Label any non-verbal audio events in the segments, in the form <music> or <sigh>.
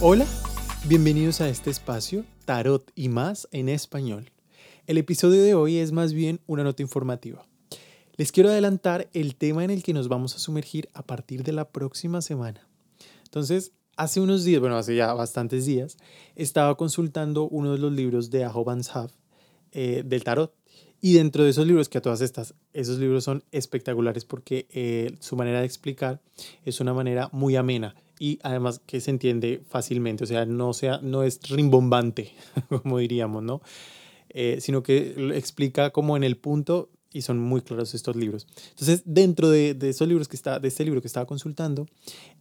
Hola, bienvenidos a este espacio Tarot y más en español. El episodio de hoy es más bien una nota informativa. Les quiero adelantar el tema en el que nos vamos a sumergir a partir de la próxima semana. Entonces, hace unos días, bueno, hace ya bastantes días, estaba consultando uno de los libros de Aho Van eh, del tarot. Y dentro de esos libros, que a todas estas, esos libros son espectaculares porque eh, su manera de explicar es una manera muy amena y además que se entiende fácilmente, o sea, no, sea, no es rimbombante, <laughs> como diríamos, ¿no? Eh, sino que lo explica como en el punto y son muy claros estos libros. Entonces, dentro de, de esos libros que está, de este libro que estaba consultando,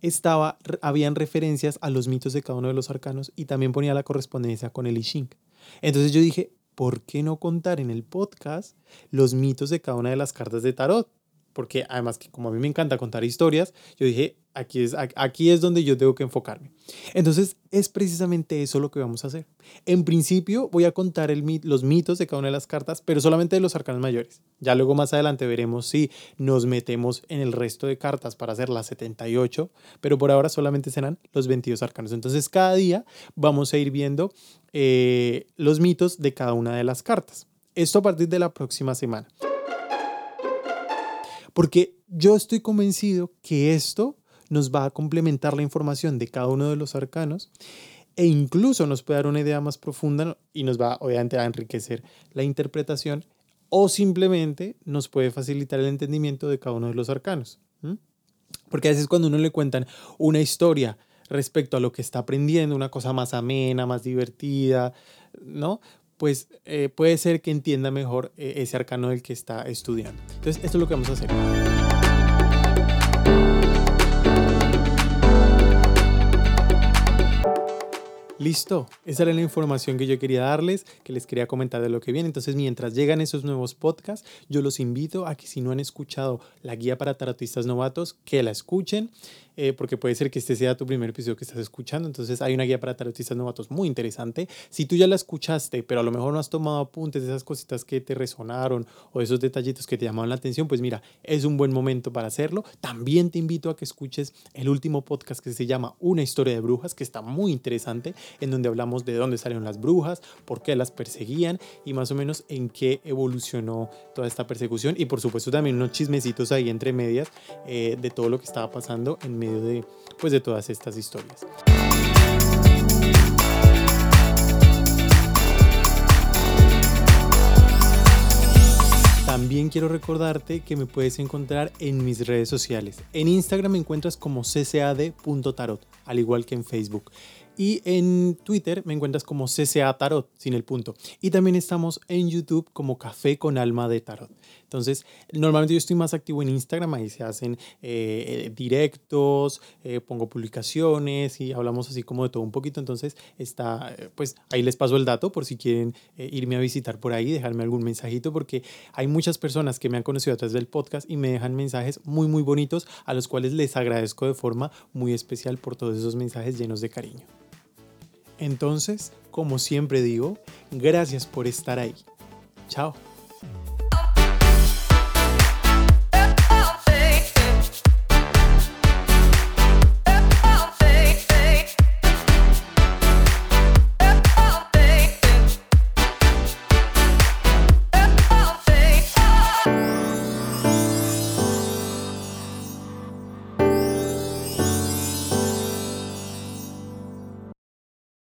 estaba, habían referencias a los mitos de cada uno de los arcanos y también ponía la correspondencia con el I Ching. Entonces yo dije, ¿por qué no contar en el podcast los mitos de cada una de las cartas de tarot? Porque además que como a mí me encanta contar historias, yo dije, Aquí es, aquí es donde yo tengo que enfocarme. Entonces, es precisamente eso lo que vamos a hacer. En principio, voy a contar los mitos de cada una de las cartas, pero solamente de los arcanos mayores. Ya luego más adelante veremos si nos metemos en el resto de cartas para hacer las 78, pero por ahora solamente serán los 22 arcanos. Entonces, cada día vamos a ir viendo eh, los mitos de cada una de las cartas. Esto a partir de la próxima semana. Porque yo estoy convencido que esto nos va a complementar la información de cada uno de los arcanos e incluso nos puede dar una idea más profunda y nos va obviamente a enriquecer la interpretación o simplemente nos puede facilitar el entendimiento de cada uno de los arcanos. Porque a veces cuando uno le cuentan una historia respecto a lo que está aprendiendo, una cosa más amena, más divertida, ¿no? Pues eh, puede ser que entienda mejor eh, ese arcano del que está estudiando. Entonces, esto es lo que vamos a hacer. Listo, esa era la información que yo quería darles, que les quería comentar de lo que viene. Entonces, mientras llegan esos nuevos podcasts, yo los invito a que si no han escuchado la guía para tarotistas novatos, que la escuchen. Eh, porque puede ser que este sea tu primer episodio que estás escuchando. Entonces hay una guía para tarotistas novatos muy interesante. Si tú ya la escuchaste, pero a lo mejor no has tomado apuntes de esas cositas que te resonaron o esos detallitos que te llamaron la atención, pues mira, es un buen momento para hacerlo. También te invito a que escuches el último podcast que se llama Una historia de brujas, que está muy interesante, en donde hablamos de dónde salieron las brujas, por qué las perseguían y más o menos en qué evolucionó toda esta persecución. Y por supuesto también unos chismecitos ahí entre medias eh, de todo lo que estaba pasando en medio de, pues, de todas estas historias. También quiero recordarte que me puedes encontrar en mis redes sociales. En Instagram me encuentras como ccad.tarot, al igual que en Facebook. Y en Twitter me encuentras como CCA Tarot, sin el punto. Y también estamos en YouTube como Café con Alma de Tarot. Entonces, normalmente yo estoy más activo en Instagram, ahí se hacen eh, directos, eh, pongo publicaciones y hablamos así como de todo un poquito. Entonces, está, eh, pues ahí les paso el dato por si quieren irme a visitar por ahí, dejarme algún mensajito, porque hay muchas personas que me han conocido a través del podcast y me dejan mensajes muy, muy bonitos, a los cuales les agradezco de forma muy especial por todos esos mensajes llenos de cariño. Entonces, como siempre digo, gracias por estar ahí. Chao.